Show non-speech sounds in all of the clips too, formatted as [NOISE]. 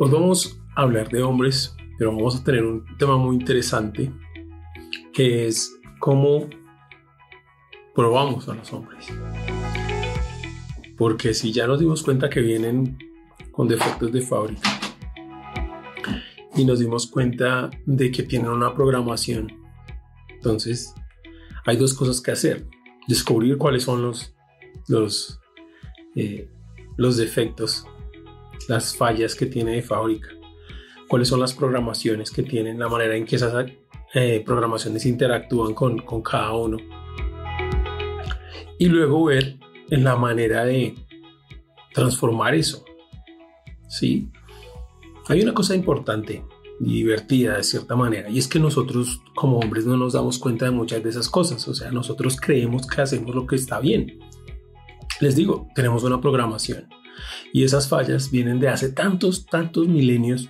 Hoy vamos a hablar de hombres, pero vamos a tener un tema muy interesante que es cómo probamos a los hombres. Porque si ya nos dimos cuenta que vienen con defectos de fábrica y nos dimos cuenta de que tienen una programación, entonces hay dos cosas que hacer. Descubrir cuáles son los, los, eh, los defectos, las fallas que tiene de fábrica, cuáles son las programaciones que tienen, la manera en que esas eh, programaciones interactúan con, con cada uno. Y luego ver en la manera de transformar eso. ¿Sí? Hay una cosa importante y divertida de cierta manera, y es que nosotros como hombres no nos damos cuenta de muchas de esas cosas, o sea, nosotros creemos que hacemos lo que está bien. Les digo, tenemos una programación y esas fallas vienen de hace tantos, tantos milenios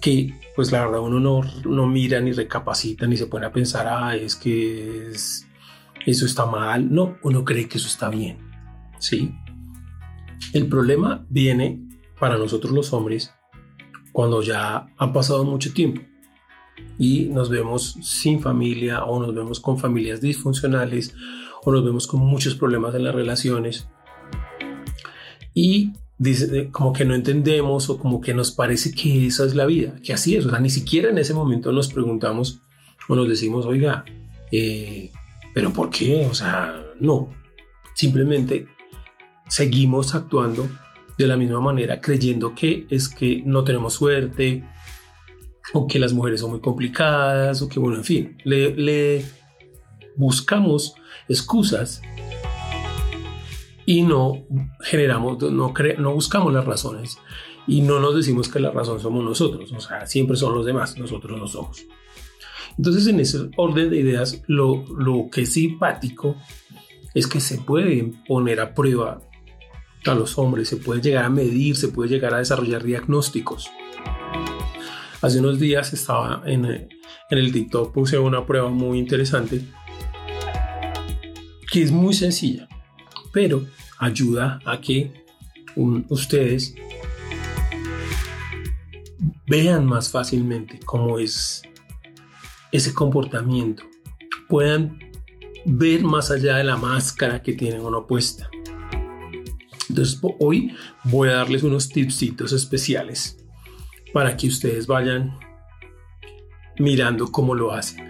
que pues la verdad uno no, no mira ni recapacita ni se pone a pensar, ah, es que eso está mal, no, uno cree que eso está bien, ¿sí? El problema viene para nosotros los hombres cuando ya han pasado mucho tiempo y nos vemos sin familia o nos vemos con familias disfuncionales o nos vemos con muchos problemas en las relaciones y dice como que no entendemos o como que nos parece que esa es la vida, que así es, o sea, ni siquiera en ese momento nos preguntamos o nos decimos, oiga, eh, pero ¿por qué? O sea, no, simplemente seguimos actuando de la misma manera creyendo que es que no tenemos suerte o que las mujeres son muy complicadas o que bueno, en fin, le, buscamos excusas y no generamos, no, no buscamos las razones y no nos decimos que la razón somos nosotros, o sea, siempre son los demás, nosotros no somos. Entonces, en ese orden de ideas, lo, lo que es simpático es que se puede poner a prueba a los hombres, se puede llegar a medir, se puede llegar a desarrollar diagnósticos. Hace unos días estaba en, en el TikTok, puse una prueba muy interesante que es muy sencilla, pero ayuda a que ustedes vean más fácilmente cómo es ese comportamiento, puedan ver más allá de la máscara que tienen uno puesta. Entonces hoy voy a darles unos tipsitos especiales para que ustedes vayan mirando cómo lo hacen.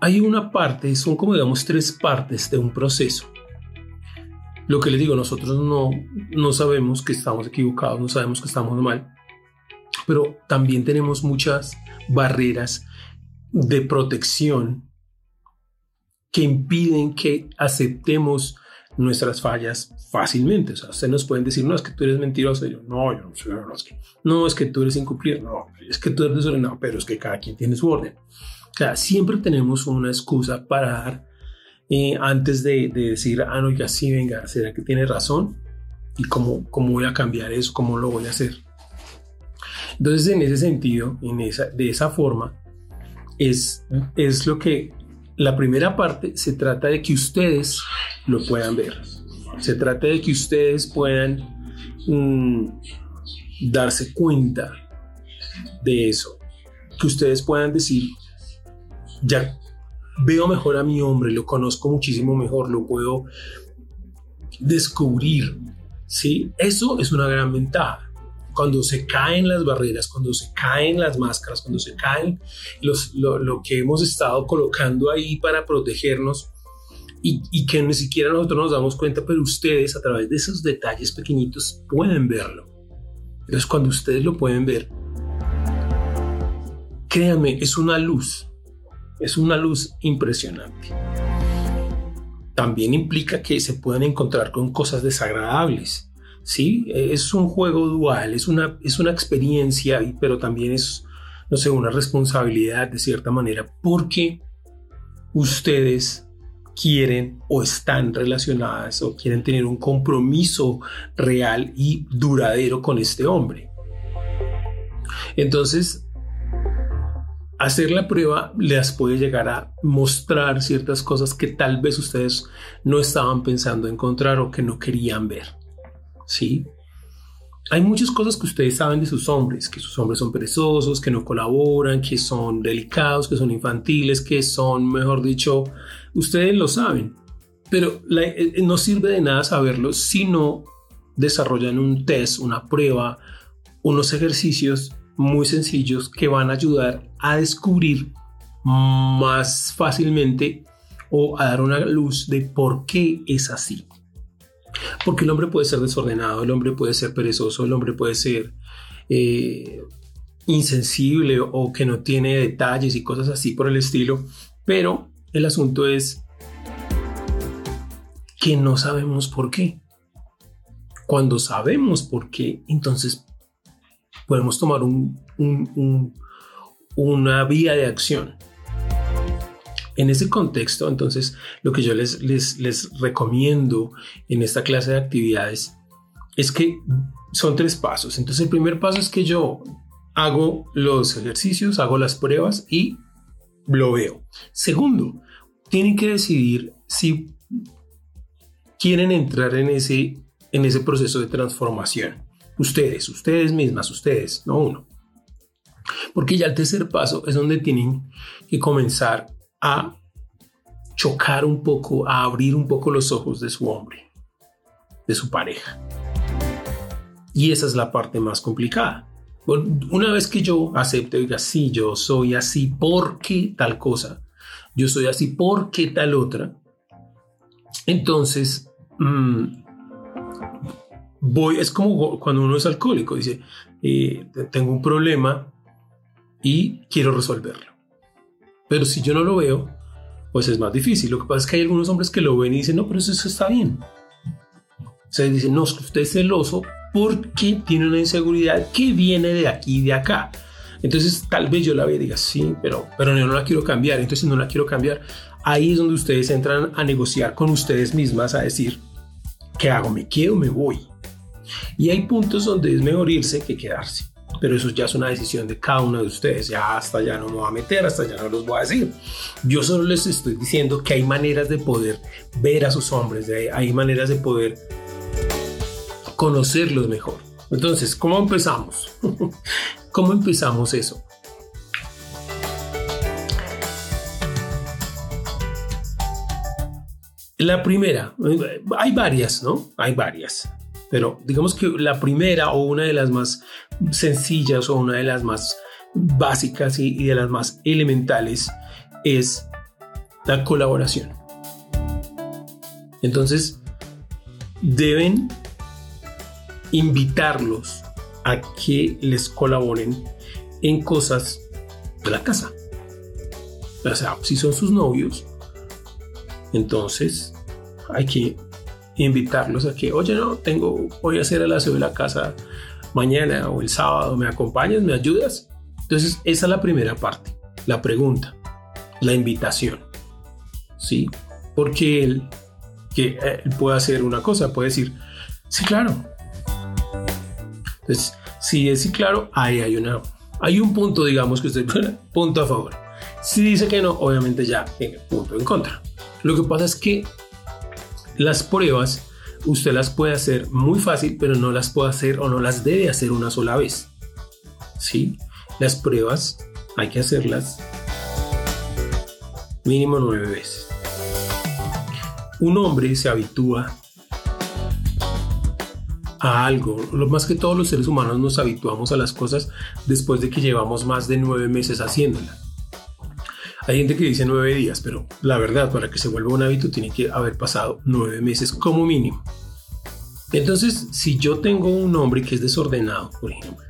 Hay una parte, son como digamos tres partes de un proceso. Lo que les digo, nosotros no, no sabemos que estamos equivocados, no sabemos que estamos mal, pero también tenemos muchas barreras de protección que impiden que aceptemos nuestras fallas fácilmente. O sea, ustedes nos pueden decir, no, es que tú eres mentiroso. yo, no, yo no soy que, no, es que tú eres incumplido. No, es que tú eres desordenado, pero es que cada quien tiene su orden. O sea, siempre tenemos una excusa para dar eh, antes de, decir, ah, no, ya sí, venga, ¿será que tiene razón? ¿Y cómo, cómo voy a cambiar eso? ¿Cómo lo voy a hacer? Entonces, en ese sentido, en esa, de esa forma, es, es lo que la primera parte se trata de que ustedes lo puedan ver. Se trata de que ustedes puedan mm, darse cuenta de eso. Que ustedes puedan decir, ya veo mejor a mi hombre, lo conozco muchísimo mejor, lo puedo descubrir. ¿sí? Eso es una gran ventaja. Cuando se caen las barreras, cuando se caen las máscaras, cuando se caen los, lo, lo que hemos estado colocando ahí para protegernos, y, que ni siquiera nosotros nos damos cuenta, pero ustedes a través de esos detalles pequeñitos pueden verlo. Entonces cuando ustedes lo pueden ver, créanme, es una luz, es una luz impresionante. También implica que se pueden encontrar con cosas desagradables. Sí, es un juego dual, es una, es una experiencia, pero también es, no sé, una responsabilidad de cierta manera, porque ustedes quieren o están relacionadas o quieren tener un compromiso real y duradero con este hombre. Entonces, hacer la prueba les puede llegar a mostrar ciertas cosas que tal vez ustedes no estaban pensando encontrar o que no querían ver. ¿Sí? hay muchas cosas que ustedes saben de sus hombres, que sus hombres son perezosos, que no colaboran, que son delicados, que son infantiles, que son, mejor dicho, ustedes lo saben. Pero eh, eh, no sirve de nada saberlo si no desarrollan un test, una prueba, unos ejercicios muy sencillos que van a ayudar a descubrir más fácilmente o a dar una luz de por qué es así. Porque el hombre puede ser desordenado, el hombre puede ser perezoso, el hombre puede ser eh, insensible o que no tiene detalles y cosas así por el estilo, pero el asunto es que no sabemos por qué. Cuando sabemos por qué, entonces podemos tomar una vía de acción. En ese contexto, entonces, lo que yo les, recomiendo en esta clase de actividades es que son tres pasos. Entonces, el primer paso es que yo hago los ejercicios, hago las pruebas y lo veo. Segundo, tienen que decidir si quieren entrar en ese proceso de transformación. Ustedes, ustedes mismas, ustedes, no uno. Porque ya el tercer paso es donde tienen que comenzar a chocar un poco, a abrir un poco los ojos de su hombre, de su pareja. Y esa es la parte más complicada. Una vez que yo acepto y diga, sí, yo soy así porque tal cosa, yo soy así porque tal otra, entonces mm, voy, es como cuando uno es alcohólico, dice, eh, tengo un problema y quiero resolverlo. Pero si yo no lo veo, pues es más difícil. Lo que pasa es que hay algunos hombres que lo ven y dicen, no, pero eso, está bien. O sea, dicen, no, usted es celoso porque tiene una inseguridad que viene de aquí y de acá. Entonces, tal vez yo la vea y diga, sí, pero, pero yo no la quiero cambiar. Entonces, no la quiero cambiar. Ahí es donde ustedes entran a negociar con ustedes mismas, a decir, ¿qué hago? ¿Me quedo me voy? Y hay puntos donde es mejor irse que quedarse pero eso ya es una decisión de cada uno de ustedes. Ya hasta ya no me voy a meter, hasta ya no los voy a decir. Yo solo les estoy diciendo que hay maneras de poder ver a sus hombres, hay maneras de poder conocerlos mejor. Entonces, ¿cómo empezamos? [LAUGHS] ¿Cómo empezamos eso? La primera, hay varias, ¿no? Hay varias. Pero digamos que la primera o una de las más sencillas o una de las más básicas y, de las más elementales es la colaboración. Entonces, deben invitarlos a que les colaboren en cosas de la casa. O sea, si son sus novios, entonces hay que invitarlos a que, oye, no, tengo, voy a hacer el aseo de la casa mañana o el sábado, ¿me acompañas? ¿Me ayudas? Entonces, esa es la primera parte, la pregunta, la invitación. ¿Sí? Porque él, que eh, puede hacer una cosa, puede decir, sí, claro. Entonces, si es sí, claro, ahí hay una, hay un punto, digamos, que usted [LAUGHS] punto a favor. Si dice que no, obviamente ya tiene punto en contra. Lo que pasa es que las pruebas usted las puede hacer muy fácil, pero no las puede hacer o no las debe hacer una sola vez. ¿Sí? Las pruebas hay que hacerlas mínimo nueve veces. Un hombre se habitúa a algo. Lo más que todos los seres humanos nos habituamos a las cosas después de que llevamos más de nueve meses haciéndolas. Hay gente que dice nueve días, pero la verdad, para que se vuelva un hábito, tiene que haber pasado nueve meses como mínimo. Entonces, si yo tengo un hombre que es desordenado, por ejemplo,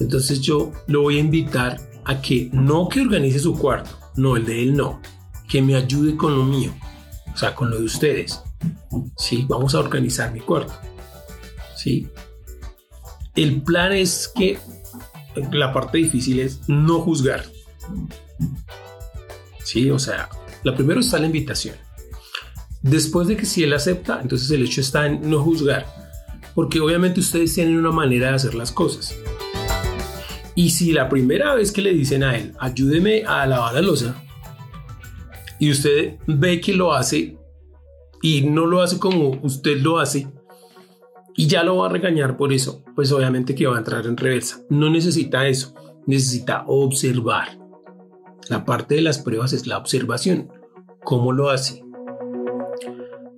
entonces yo lo voy a invitar a que no que organice su cuarto, no, el de él no, que me ayude con lo mío, o sea, con lo de ustedes. Sí, vamos a organizar mi cuarto. Sí. El plan es que la parte difícil es no juzgar. Sí, o sea, la primero está la invitación. Después de que si él acepta, entonces el hecho está en no juzgar, porque obviamente ustedes tienen una manera de hacer las cosas. Y si la primera vez que le dicen a él, ayúdeme a lavar la losa, y usted ve que lo hace y no lo hace como usted lo hace, y ya lo va a regañar por eso, pues obviamente que va a entrar en reversa. No necesita eso, necesita observar. La parte de las pruebas es la observación. ¿Cómo lo hace?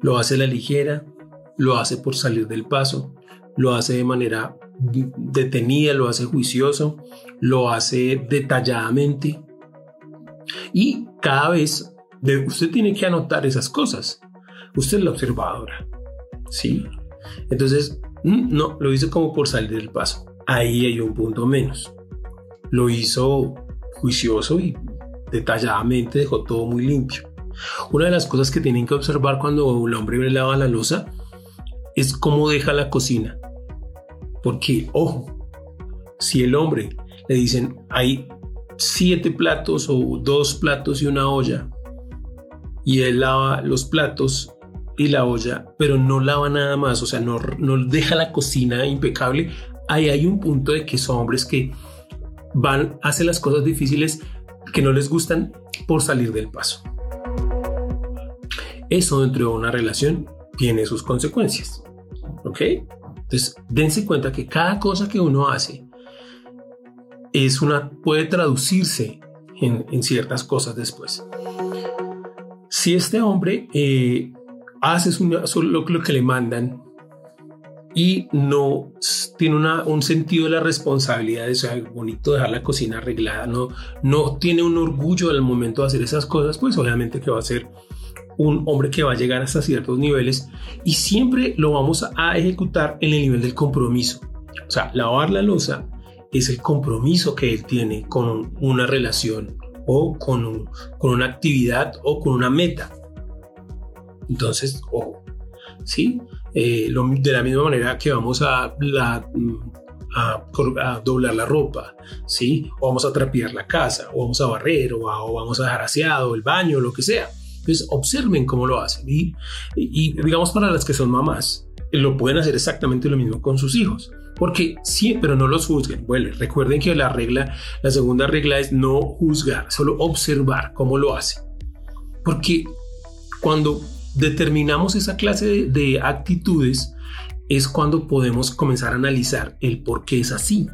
Lo hace la ligera, lo hace por salir del paso, lo hace de manera detenida, lo hace juicioso, lo hace detalladamente. Y cada vez usted tiene que anotar esas cosas. Usted es la observadora. ¿Sí? Entonces, mm, no, lo hizo como por salir del paso. Ahí hay un punto menos. Lo hizo juicioso y detalladamente dejó todo muy limpio. Una de las cosas que tienen que observar cuando el hombre lava la losa es cómo deja la cocina. Porque, ojo, si el hombre le dicen hay siete platos o dos platos y una olla, y él lava los platos y la olla, pero no lava nada más, o sea, no, no deja la cocina impecable, ahí hay un punto de que son hombres que van, hacen las cosas difíciles que no les gustan por salir del paso. Eso dentro de una relación tiene sus consecuencias. ¿Ok? Entonces, dense cuenta que cada cosa que uno hace es una, puede traducirse en, ciertas cosas después. Si este hombre eh, hace solo lo que le mandan y no tiene un sentido de la responsabilidad, es bonito dejar la cocina arreglada, no, no tiene un orgullo al momento de hacer esas cosas, pues obviamente que va a ser un hombre que va a llegar hasta ciertos niveles y siempre lo vamos a ejecutar en el nivel del compromiso. O sea, lavar la losa es el compromiso que él tiene con una relación o con, con una actividad o con una meta. Entonces, ojo, ¿sí? Eh, de la misma manera que vamos a, la, a, doblar la ropa, ¿sí? O vamos a trapear la casa, o vamos a barrer, o, o vamos a dejar aseado el baño, lo que sea. Entonces, observen cómo lo hacen. Y, digamos para las que son mamás, lo pueden hacer exactamente lo mismo con sus hijos. Porque sí, pero no los juzguen. Bueno, recuerden que la regla, la segunda regla es no juzgar, solo observar cómo lo hacen. Porque cuando determinamos esa clase de, de actitudes, es cuando podemos comenzar a analizar el por qué es así.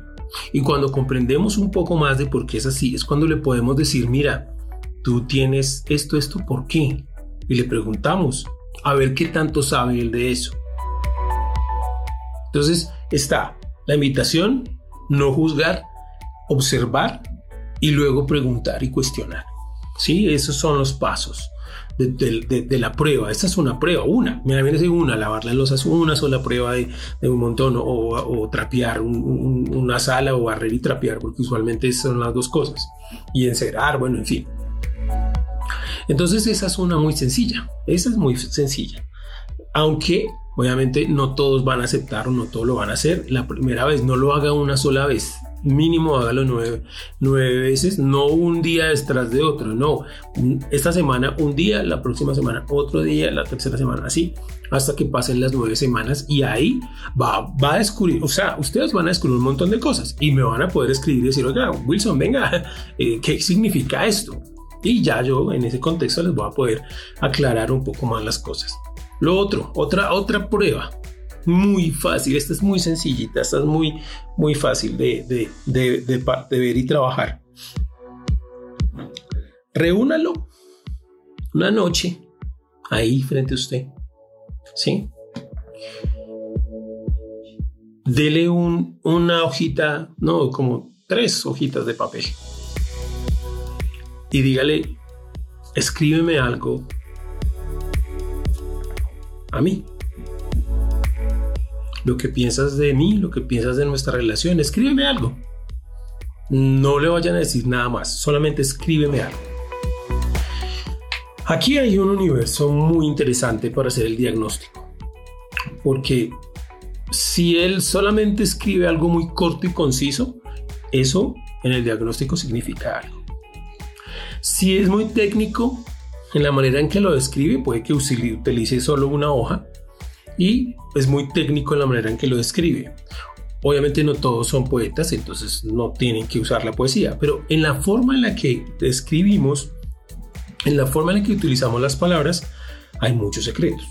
Y cuando comprendemos un poco más de por qué es así, es cuando le podemos decir, mira, tú tienes esto, esto, ¿por qué? Y le preguntamos, a ver qué tanto sabe él de eso. Entonces está la invitación, no juzgar, observar y luego preguntar y cuestionar. Sí, esos son los pasos de, la prueba. Esta es una prueba, una. Mira, viene una, lavar las losas, una sola prueba de, un montón, o, trapear una sala, o barrer y trapear, porque usualmente son las dos cosas. Y encerar, bueno, en fin. Entonces esa es una muy sencilla, esa es muy sencilla. Aunque obviamente no todos van a aceptar o no todos lo van a hacer. La primera vez no lo haga una sola vez. Mínimo hágalo nueve, nueve veces, no un día detrás de otro, no. Esta semana un día, la próxima semana otro día, la tercera semana así, hasta que pasen las nueve semanas y ahí va, va a descubrir, o sea, ustedes van a descubrir un montón de cosas y me van a poder escribir y decir, oiga, Wilson, venga, [LAUGHS] eh, ¿qué significa esto? y ya yo en ese contexto les voy a poder aclarar un poco más las cosas. Lo otro, otra, otra prueba muy fácil, esta es muy sencillita, esta es muy, muy fácil de, de, de, de ver y trabajar. Reúnalo una noche ahí frente a usted, ¿sí? Dele un, una hojita, no, como tres hojitas de papel y dígale, escríbeme algo a mí. Lo que piensas de mí, lo que piensas de nuestra relación, escríbeme algo. No le vayan a decir nada más, solamente escríbeme algo. Aquí hay un universo muy interesante para hacer el diagnóstico, porque si él solamente escribe algo muy corto y conciso, eso en el diagnóstico significa algo. Si es muy técnico en la manera en que lo describe, puede que utilice solo una hoja y es muy técnico en la manera en que lo describe. Obviamente no todos son poetas, entonces no tienen que usar la poesía, pero en la forma en la que describimos, en la forma en la que utilizamos las palabras, hay muchos secretos.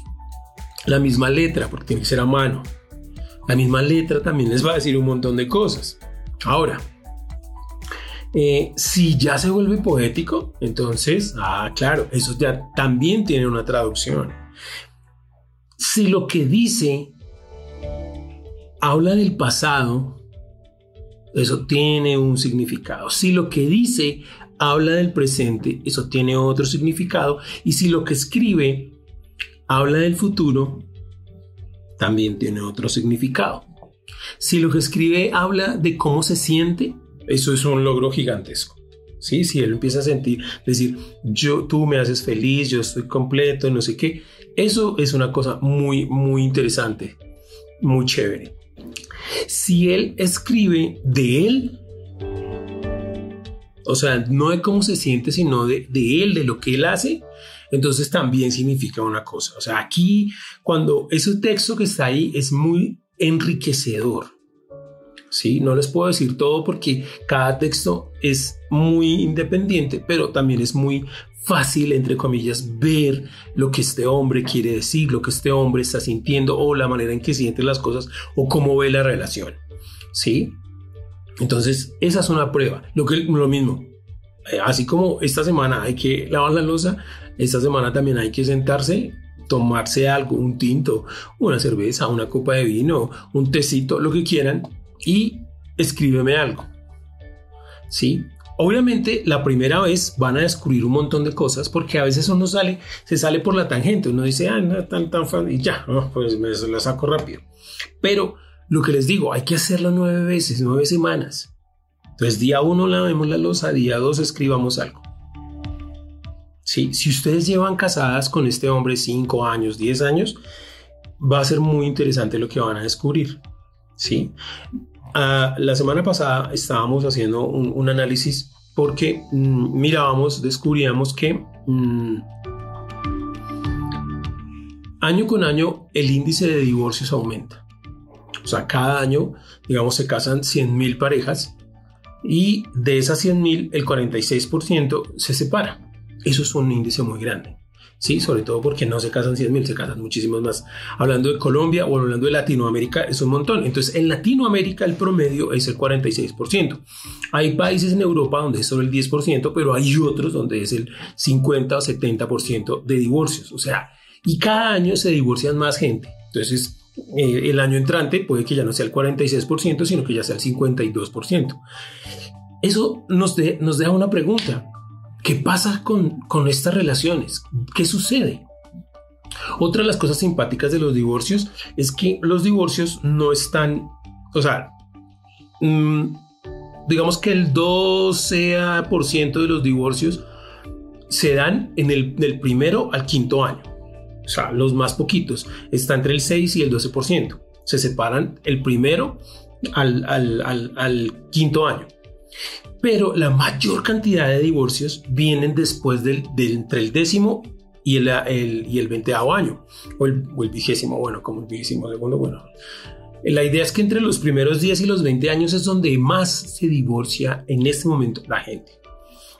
La misma letra, porque tiene que ser a mano. La misma letra también les va a decir un montón de cosas. Ahora, eh, si ya se vuelve poético, entonces, ah, claro, eso ya también tiene una traducción. Si lo que dice habla del pasado, eso tiene un significado. Si lo que dice habla del presente, eso tiene otro significado. Y si lo que escribe habla del futuro, también tiene otro significado. Si lo que escribe habla de cómo se siente, eso es un logro gigantesco. ¿Sí? Si él empieza a sentir, decir, yo, tú me haces feliz, yo estoy completo, no sé qué, eso es una cosa muy, muy interesante, muy chévere. Si él escribe de él, o sea, no de cómo se siente, sino de, de él, de lo que él hace, entonces también significa una cosa. O sea, aquí cuando ese texto que está ahí es muy enriquecedor. Sí, no les puedo decir todo porque cada texto es muy independiente, pero también es muy fácil, entre comillas, ver lo que este hombre quiere decir, lo que este hombre está sintiendo o la manera en que siente las cosas o cómo ve la relación. ¿Sí? Entonces, esa es una prueba. Lo, que, lo mismo, eh, así como esta semana hay que lavar la losa, esta semana también hay que sentarse, tomarse algo, un tinto, una cerveza, una copa de vino, un tecito, lo que quieran, y escríbeme algo. ¿Sí? Obviamente la primera vez van a descubrir un montón de cosas porque a veces uno sale, se sale por la tangente, uno dice, ah, no, tan, tan fan, y ya, pues me la saco rápido. Pero lo que les digo, hay que hacerlo nueve veces, nueve semanas. Entonces, día uno lavemos la losa, día dos escribamos algo. Sí, si ustedes llevan casadas con este hombre cinco años, diez años, va a ser muy interesante lo que van a descubrir. Sí. Ah, la semana pasada estábamos haciendo un, análisis porque mm, mirábamos, descubríamos que mm, año con año el índice de divorcios aumenta. O sea, cada año, digamos, se casan 100.000 parejas y de esas 100.000 el 46% se separa. Eso es un índice muy grande. Sí, sobre todo porque no se casan 100.000, se casan muchísimos más. Hablando de Colombia o hablando de Latinoamérica es un montón. Entonces, en Latinoamérica el promedio es el 46%. Hay países en Europa donde es solo el 10%, pero hay otros donde es el 50 o 70% de divorcios. O sea, y cada año se divorcian más gente. Entonces, eh, el año entrante puede que ya no sea el 46%, sino que ya sea el 52%. Eso nos, nos deja una pregunta. ¿Qué pasa con, con estas relaciones? ¿Qué sucede? Otra de las cosas simpáticas de los divorcios es que los divorcios no están, o sea, mm, digamos que el 12% de los divorcios se dan en el del primero al quinto año o sea, los más poquitos, está entre el 6 y el 12%. Se separan el primero al, al, quinto año. Pero la mayor cantidad de divorcios vienen después del, entre el décimo y el, el, y el veinteavo año, o el, o el, vigésimo, bueno, como el vigésimo segundo, bueno. La idea es que entre los primeros 10 y los 20 años es donde más se divorcia en este momento la gente.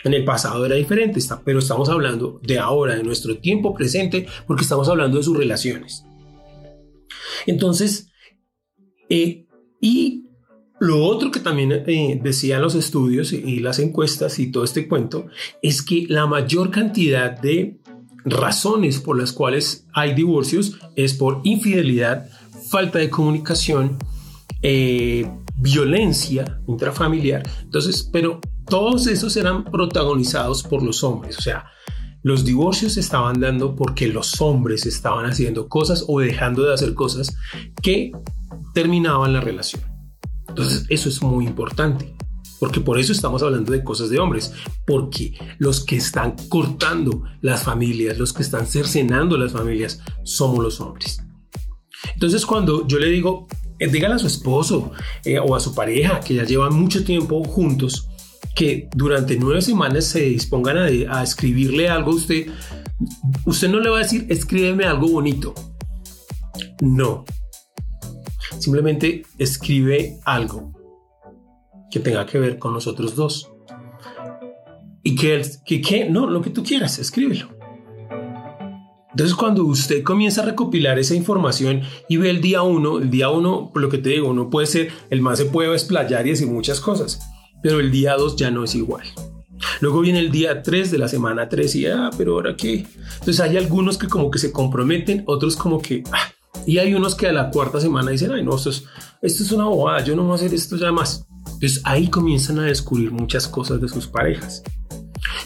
En el pasado era diferente, pero estamos hablando de ahora, de nuestro tiempo presente, porque estamos hablando de sus relaciones. Entonces, eh, y lo otro que también eh, decían los estudios y las encuestas y todo este cuento es que la mayor cantidad de razones por las cuales hay divorcios es por infidelidad, falta de comunicación, eh, violencia intrafamiliar. Entonces, pero todos esos eran protagonizados por los hombres, o sea, los divorcios se estaban dando porque los hombres estaban haciendo cosas o dejando de hacer cosas que terminaban la relación. Entonces, eso es muy importante, porque por eso estamos hablando de cosas de hombres, porque los que están cortando las familias, los que están cercenando las familias, somos los hombres. Entonces, cuando yo le digo, eh, dígale a su esposo eh, o a su pareja que ya llevan mucho tiempo juntos, que durante nueve semanas se dispongan a, escribirle algo a usted, usted no le va a decir, escríbeme algo bonito. No. Simplemente escribe algo que tenga que ver con nosotros dos. Y que, que, que no, lo que tú quieras, escríbelo. Entonces, cuando usted comienza a recopilar esa información y ve el día uno, el día uno, por lo que te digo, uno puede ser, el más se puede explayar y decir muchas cosas, pero el día dos ya no es igual. Luego viene el día 3 de la semana 3 y, ah, pero ahora qué. Entonces hay algunos que como que se comprometen, otros como que, ah, y hay unos que a la cuarta semana dicen, ay, no, esto es, esto es una bobada, yo no voy a hacer esto ya más. Entonces ahí comienzan a descubrir muchas cosas de sus parejas.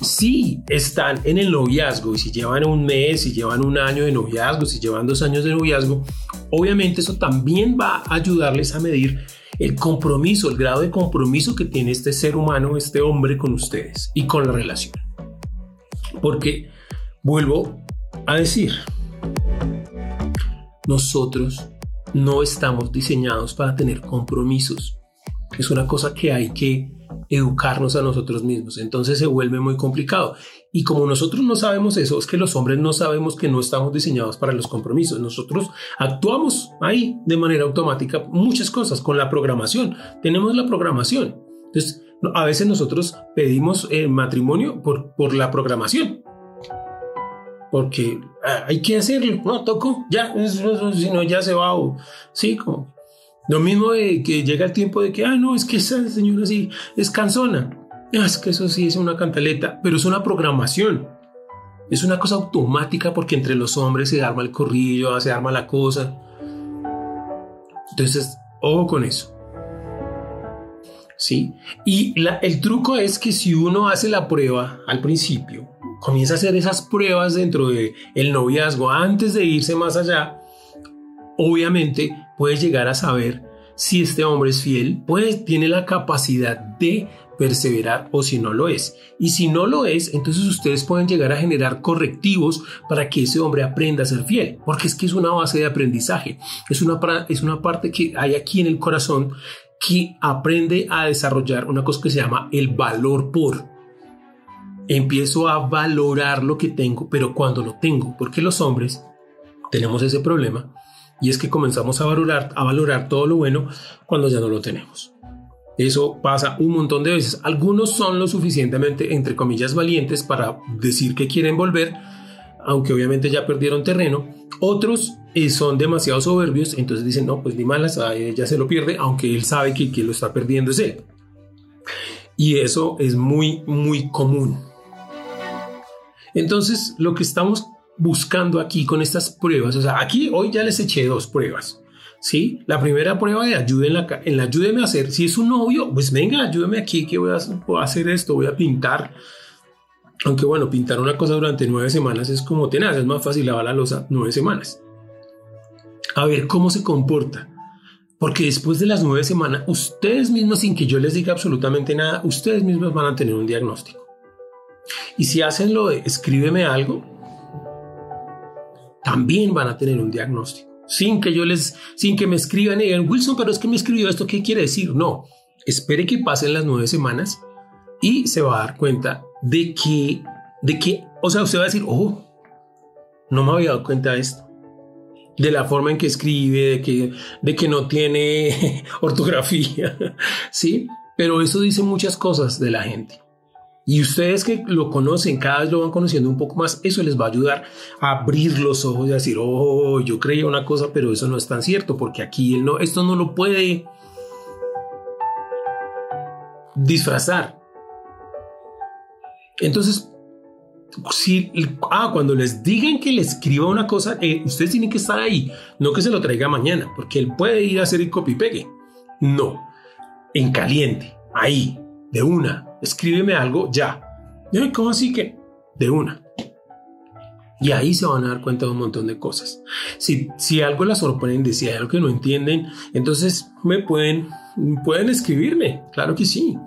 Si están en el noviazgo y si llevan un mes, si llevan un año de noviazgo, si llevan dos años de noviazgo, obviamente eso también va a ayudarles a medir el compromiso, el grado de compromiso que tiene este ser humano, este hombre con ustedes y con la relación. Porque vuelvo a decir, nosotros no estamos diseñados para tener compromisos. Es una cosa que hay que educarnos a nosotros mismos. Entonces se vuelve muy complicado. Y como nosotros no sabemos eso, es que los hombres no sabemos que no estamos diseñados para los compromisos. Nosotros actuamos ahí de manera automática muchas cosas con la programación. Tenemos la programación. Entonces, a veces nosotros pedimos eh, matrimonio por, por la programación. Porque ah, hay que hacerlo, no toco, ya, si no, ya se va. sí, como lo mismo de que llega el tiempo de que, ah, no, es que esa señora sí es cansona. Ah, es que eso sí es una cantaleta, pero es una programación. Es una cosa automática porque entre los hombres se arma el corrillo, se arma la cosa. Entonces, ojo con eso. ¿Sí? Y el truco es que si uno hace la prueba al principio, comienza a hacer esas pruebas dentro del el noviazgo antes de irse más allá, obviamente puedes llegar a saber si este hombre es fiel, pues tiene la capacidad de perseverar o si no lo es. Y si no lo es, entonces ustedes pueden llegar a generar correctivos para que ese hombre aprenda a ser fiel, porque es que es una base de aprendizaje, es una, es una parte que hay aquí en el corazón que aprende a desarrollar una cosa que se llama el valor por. Empiezo a valorar lo que tengo, pero cuando lo tengo, porque los hombres tenemos ese problema y es que comenzamos a valorar, a valorar todo lo bueno cuando ya no lo tenemos. Eso pasa un montón de veces. Algunos son lo suficientemente, entre comillas, valientes para decir que quieren volver, aunque obviamente ya perdieron terreno. Otros eh, son demasiado soberbios, entonces dicen, no, pues ni malas, ya se lo pierde, aunque él sabe que quien lo está perdiendo es él. Y eso es muy, muy común. Entonces, lo que estamos buscando aquí con estas pruebas? O sea, aquí hoy ya les eché dos pruebas. ¿sí? La primera prueba de ayuda en la, en la ayúdeme a hacer, si es un novio, pues venga, ayúdeme aquí, que voy a, voy a hacer esto, voy a pintar. Aunque bueno, pintar una cosa durante nueve semanas es como tenaz, es más fácil lavar la losa nueve semanas. A ver cómo se comporta. Porque después de las nueve semanas, ustedes mismos, sin que yo les diga absolutamente nada, ustedes mismos van a tener un diagnóstico. Y si hacen lo de escríbeme algo, también van a tener un diagnóstico. Sin que yo les, sin que me escriban y digan, Wilson, pero es que me escribió esto, ¿qué quiere decir? No, espere que pasen las nueve semanas y se va a dar cuenta de que, de que, o sea, usted va a decir, oh, no me había dado cuenta de esto. De la forma en que escribe, de que, de que no tiene [LAUGHS] ortografía, [LAUGHS] ¿sí? Pero eso dice muchas cosas de la gente. Y ustedes que lo conocen, cada vez lo van conociendo un poco más, eso les va a ayudar a abrir los ojos y a decir, oh, yo creía una cosa, pero eso no es tan cierto, porque aquí él no, esto no lo puede disfrazar. Entonces, si, ah, cuando les digan que le escriba una cosa, eh, ustedes tienen que estar ahí, no que se lo traiga mañana, porque él puede ir a hacer el copy pegue. No, en caliente, ahí, de una, escríbeme algo ya. ¿Cómo así que? De una. Y ahí se van a dar cuenta de un montón de cosas. Si, si algo las sorprende, si hay algo que no entienden, entonces me pueden, pueden escribirme. Claro que sí.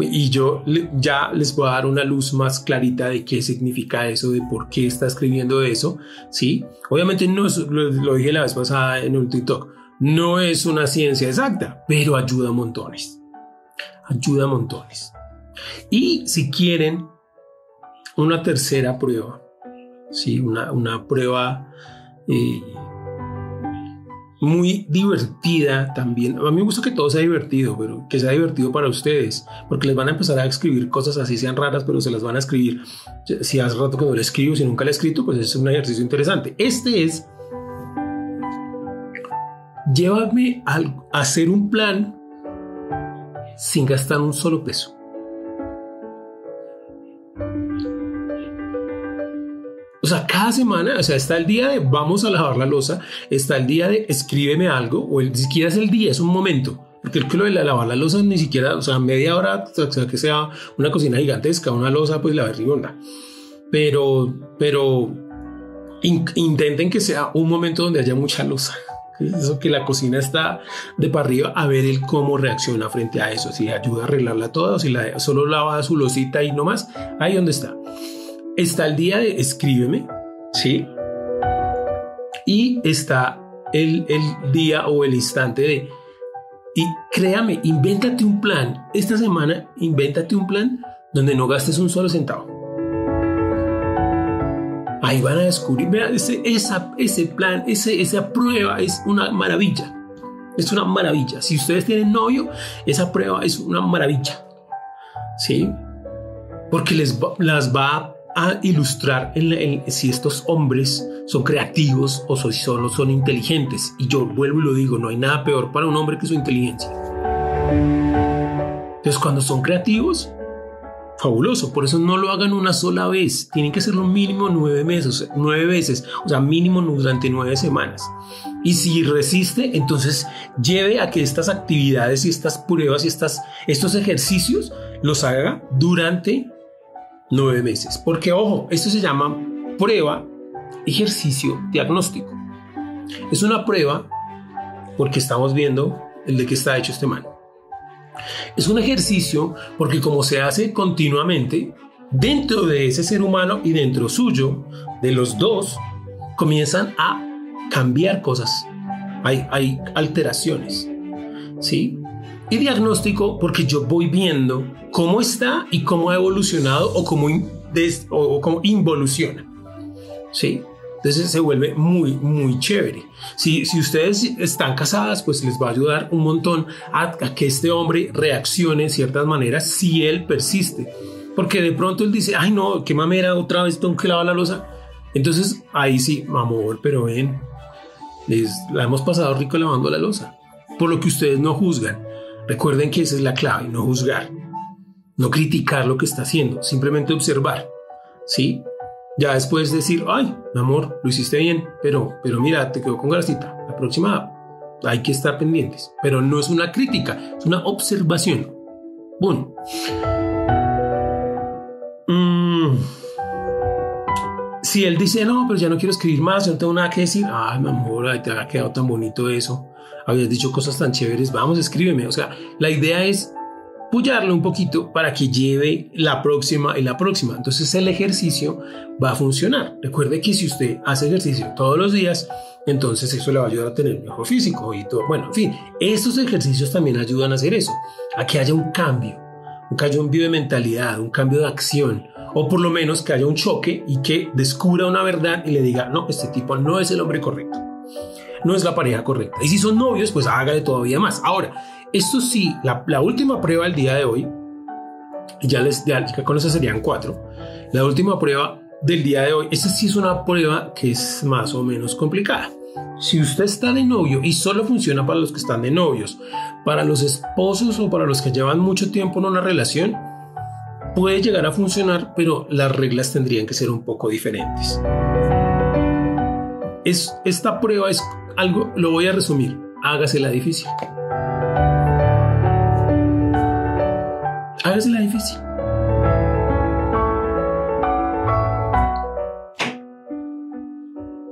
Y yo ya les voy a dar una luz más clarita de qué significa eso, de por qué está escribiendo eso. Sí, obviamente no es, lo, dije la vez pasada en un TikTok, no es una ciencia exacta, pero ayuda montones. Ayuda montones. Y si quieren una tercera prueba, ¿sí? una, prueba eh, muy divertida también. A mí me gusta que todo sea divertido, pero que sea divertido para ustedes, porque les van a empezar a escribir cosas así sean raras, pero se las van a escribir. Si hace rato que no le escribo, si nunca le he escrito, pues es un ejercicio interesante. Este es, llévame a hacer un plan sin gastar un solo peso. O sea, cada semana, o sea, está el día de vamos a lavar la losa, está el día de escríbeme algo, o el, ni siquiera es el día, es un momento. Porque el que lo de lavar la losa ni siquiera, o sea, media hora, o sea, que sea una cocina gigantesca, una losa, pues la berribonda. Pero, pero intenten que sea un momento donde haya mucha losa. Eso que la cocina está de para arriba a ver el cómo reacciona frente a eso. Si ayuda a arreglarla toda o si la, solo lava su losita y no más. Ahí donde está está el día de escríbeme, ¿sí? Y está el, el día o el instante de... Y créame, invéntate un plan. Esta semana, invéntate un plan donde no gastes un solo centavo. Ahí van a descubrir, vean, ese, esa, ese plan, ese, esa prueba es una maravilla. Es una maravilla. Si ustedes tienen novio, esa prueba es una maravilla. ¿Sí? Porque les las va a a ilustrar si estos hombres son creativos o si solo son inteligentes. Y yo vuelvo y lo digo, no hay nada peor para un hombre que su inteligencia. Entonces cuando son creativos, fabuloso. Por eso no lo hagan una sola vez. Tienen que hacerlo mínimo nueve meses, nueve veces, o sea, mínimo durante nueve semanas. Y si resiste, entonces lleve a que estas actividades y estas pruebas y estas, estos ejercicios los haga durante nueve meses. Porque, ojo, esto se llama prueba, ejercicio, diagnóstico. Es una prueba porque estamos viendo el de qué está hecho este man. Es un ejercicio porque como se hace continuamente, dentro de ese ser humano y dentro suyo, de los dos, comienzan a cambiar cosas. Hay, hay alteraciones. ¿Sí? Y diagnóstico porque yo voy viendo cómo está y cómo ha evolucionado o cómo, o, cómo involuciona. ¿Sí? Entonces se vuelve muy, muy chévere. Si, si ustedes están casadas, pues les va a ayudar un montón a, que este hombre reaccione en ciertas maneras si él persiste. Porque de pronto él dice, ay no, qué mamera, otra vez tengo que lavar la losa. Entonces ahí sí, amor, pero ven, les, la hemos pasado rico lavando la losa. Por lo que ustedes no juzgan. Recuerden que esa es la clave, no juzgar, no criticar lo que está haciendo, simplemente observar, ¿sí? Ya después decir, ay, mi amor, lo hiciste bien, pero, pero mira, te quedó con grasita. La próxima hay que estar pendientes, pero no es una crítica, es una observación. Bueno. Mm. Si él dice, no, pero ya no quiero escribir más, yo no tengo nada que decir, ay, mi amor, te ha quedado tan bonito eso habías dicho cosas tan chéveres, vamos, escríbeme. O sea, la idea es pullarle un poquito para que lleve la próxima y la próxima. Entonces el ejercicio va a funcionar. Recuerde que si usted hace ejercicio todos los días, entonces eso le va a ayudar a tener mejor físico y todo. Bueno, en fin, estos ejercicios también ayudan a hacer eso, a que haya un cambio, un cambio de mentalidad, un cambio de acción, o por lo menos que haya un choque y que descubra una verdad y le diga, no, este tipo no es el hombre correcto no es la pareja correcta. Y si son novios, pues hágale todavía más. Ahora, esto sí, la, última prueba del día de hoy, ya les ya, con eso serían cuatro. La última prueba del día de hoy, esta sí es una prueba que es más o menos complicada. Si usted está de novio y solo funciona para los que están de novios, para los esposos o para los que llevan mucho tiempo en una relación, puede llegar a funcionar, pero las reglas tendrían que ser un poco diferentes. Es, esta prueba es algo, lo voy a resumir. Hágase la difícil. Hágase la difícil.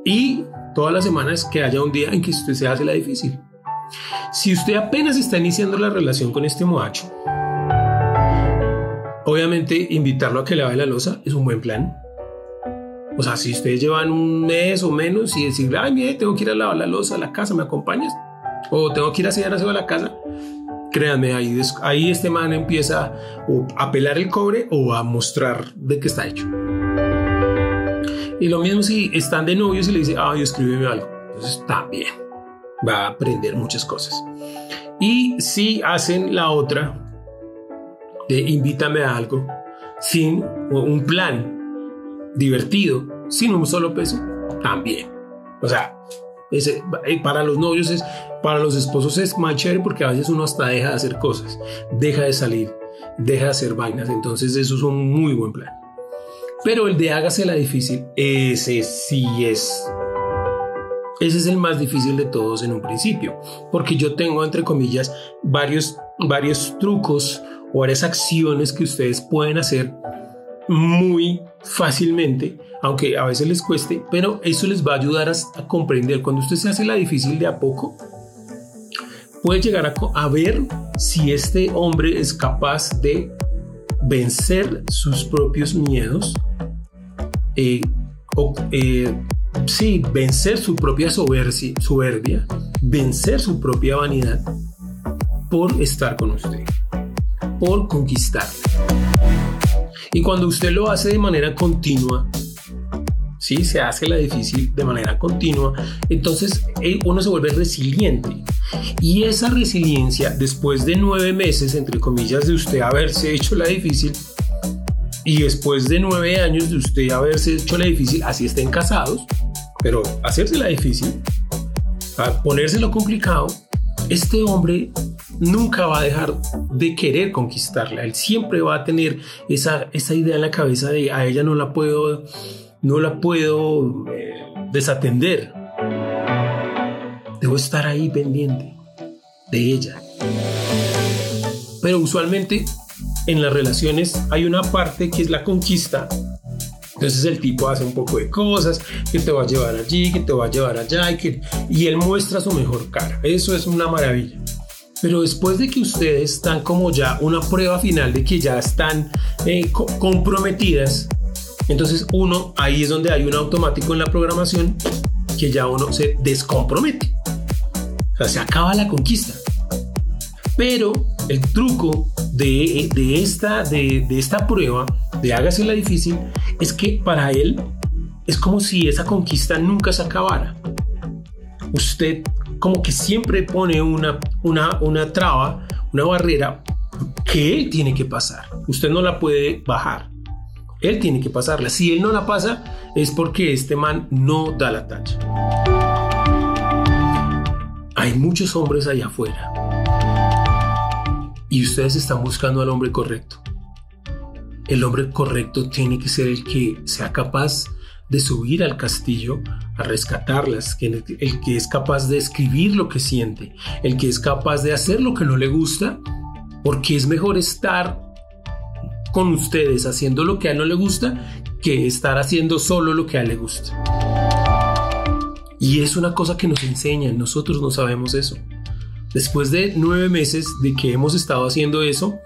Y todas las semanas que haya un día en que usted se hace la difícil. Si usted apenas está iniciando la relación con este moacho, obviamente invitarlo a que lave la losa es un buen plan. O sea, si ustedes llevan un mes o menos y decirle, ay, mire, tengo que ir a lavar la losa a la casa, ¿me acompañas? O tengo que ir a sellar a la casa. Créanme, ahí, ahí este man empieza a pelar el cobre o a mostrar de qué está hecho. Y lo mismo si están de novios y le dice, ay, escríbeme algo. Entonces, bien. va a aprender muchas cosas. Y si hacen la otra de invítame a algo sin un plan divertido, sin un solo peso, también. O sea, eh, para los novios es, para los esposos es más porque a veces uno hasta deja de hacer cosas, deja de salir, deja de hacer vainas. Entonces eso es un muy buen plan. Pero el de hágase la difícil, ese sí es. Ese es el más difícil de todos en un principio, porque yo tengo entre comillas varios, varios trucos o varias acciones que ustedes pueden hacer muy fácilmente, aunque a veces les cueste, pero eso les va a ayudar a, comprender. Cuando usted se hace la difícil de a poco, puede llegar a, ver si este hombre es capaz de vencer sus propios miedos, eh, o, eh, sí, vencer su propia soberbia, soberbia, vencer su propia vanidad por estar con usted, por conquistarle. Y cuando usted lo hace de manera continua, ¿sí? se hace la difícil de manera continua, entonces eh, uno se vuelve resiliente. Y esa resiliencia, después de nueve meses, entre comillas, de usted haberse hecho la difícil, y después de nueve años de usted haberse hecho la difícil, así estén casados, pero hacerse la difícil, ponérselo complicado, este hombre nunca va a dejar de querer conquistarla. Él siempre va a tener esa, esa idea en la cabeza de a ella no la puedo, no la puedo eh, desatender. Debo estar ahí pendiente de ella. Pero usualmente en las relaciones hay una parte que es la conquista. Entonces el tipo hace un poco de cosas, que te va a llevar allí, que te va a llevar allá, y, que, y él muestra su mejor cara. Eso es una maravilla. Pero después de que ustedes están como ya una prueba final de que ya están eh, comprometidas, entonces uno, ahí es donde hay un automático en la programación que ya uno se descompromete. O sea, se acaba la conquista. Pero el truco de, de esta, de, de esta prueba, de hágase la difícil, es que para él es como si esa conquista nunca se acabara. Usted como que siempre pone una, una, una traba, una barrera que él tiene que pasar. Usted no la puede bajar. Él tiene que pasarla. Si él no la pasa, es porque este man no da la talla. Hay muchos hombres allá afuera. Y ustedes están buscando al hombre correcto. El hombre correcto tiene que ser el que sea capaz de subir al castillo a rescatarlas, el, el que es capaz de escribir lo que siente, el que es capaz de hacer lo que no le gusta, porque es mejor estar con ustedes haciendo lo que a él no le gusta que estar haciendo solo lo que a él le gusta. Y es una cosa que nos enseñan, nosotros no sabemos eso. Después de nueve meses de que hemos estado haciendo eso,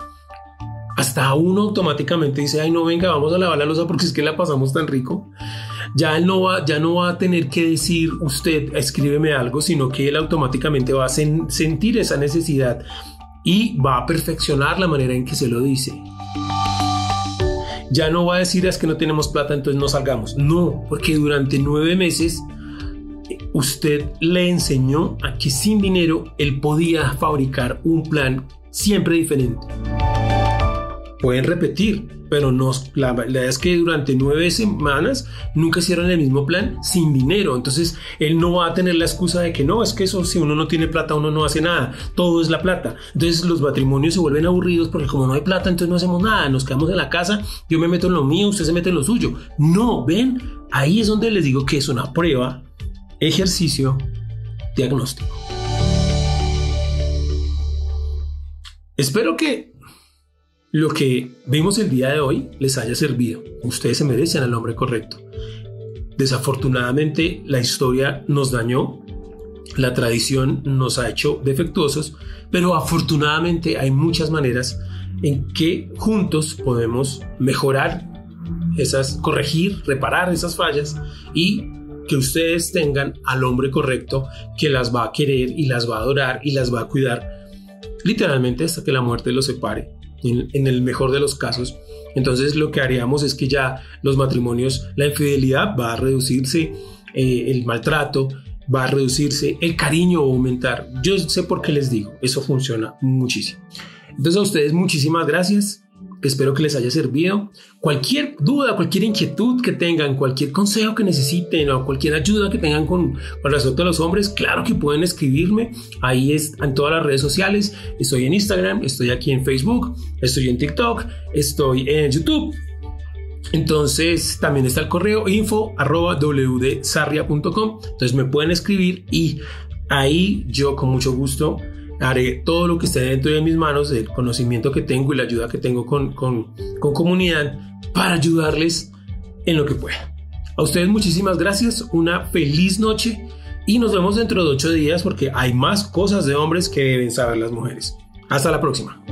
hasta uno automáticamente dice, ay no, venga, vamos a lavar la losa porque es que la pasamos tan rico ya no va, ya no va a tener que decir usted escríbeme algo, sino que él automáticamente va a sentir esa necesidad y va a perfeccionar la manera en que se lo dice. Ya no va a decir es que no tenemos plata, entonces no salgamos. No, porque durante nueve meses usted le enseñó a que sin dinero él podía fabricar un plan siempre diferente. Pueden repetir, pero no, la verdad es que durante nueve semanas nunca hicieron el mismo plan sin dinero. Entonces él no va a tener la excusa de que no, es que eso si uno no tiene plata uno no hace nada, todo es la plata. Entonces los matrimonios se vuelven aburridos porque como no hay plata entonces no hacemos nada, nos quedamos en la casa, yo me meto en lo mío, usted se mete en lo suyo. No, ven, ahí es donde les digo que es una prueba, ejercicio, diagnóstico. Espero que lo que vimos el día de hoy les haya servido. Ustedes se merecen al hombre correcto. Desafortunadamente la historia nos dañó, la tradición nos ha hecho defectuosos, pero afortunadamente hay muchas maneras en que juntos podemos mejorar esas, corregir, reparar esas fallas y que ustedes tengan al hombre correcto que las va a querer y las va a adorar y las va a cuidar literalmente hasta que la muerte los separe en, el mejor de los casos. Entonces lo que haríamos es que ya los matrimonios, la infidelidad va a reducirse, eh, el maltrato, va a reducirse, el cariño va a aumentar. Yo sé por qué les digo, eso funciona muchísimo. Entonces a ustedes muchísimas gracias. Espero que les haya servido. Cualquier duda, cualquier inquietud que tengan, cualquier consejo que necesiten o cualquier ayuda que tengan con, con respecto a los hombres, claro que pueden escribirme. Ahí es en todas las redes sociales. Estoy en Instagram, estoy aquí en Facebook, estoy en TikTok, estoy en YouTube. Entonces también está el correo info arroba wdsarria.com. Entonces me pueden escribir y ahí yo con mucho gusto haré todo lo que esté dentro de mis manos, el conocimiento que tengo y la ayuda que tengo con, con, con comunidad para ayudarles en lo que pueda. A ustedes muchísimas gracias, una feliz noche y nos vemos dentro de ocho días porque hay más cosas de hombres que deben saber las mujeres. Hasta la próxima.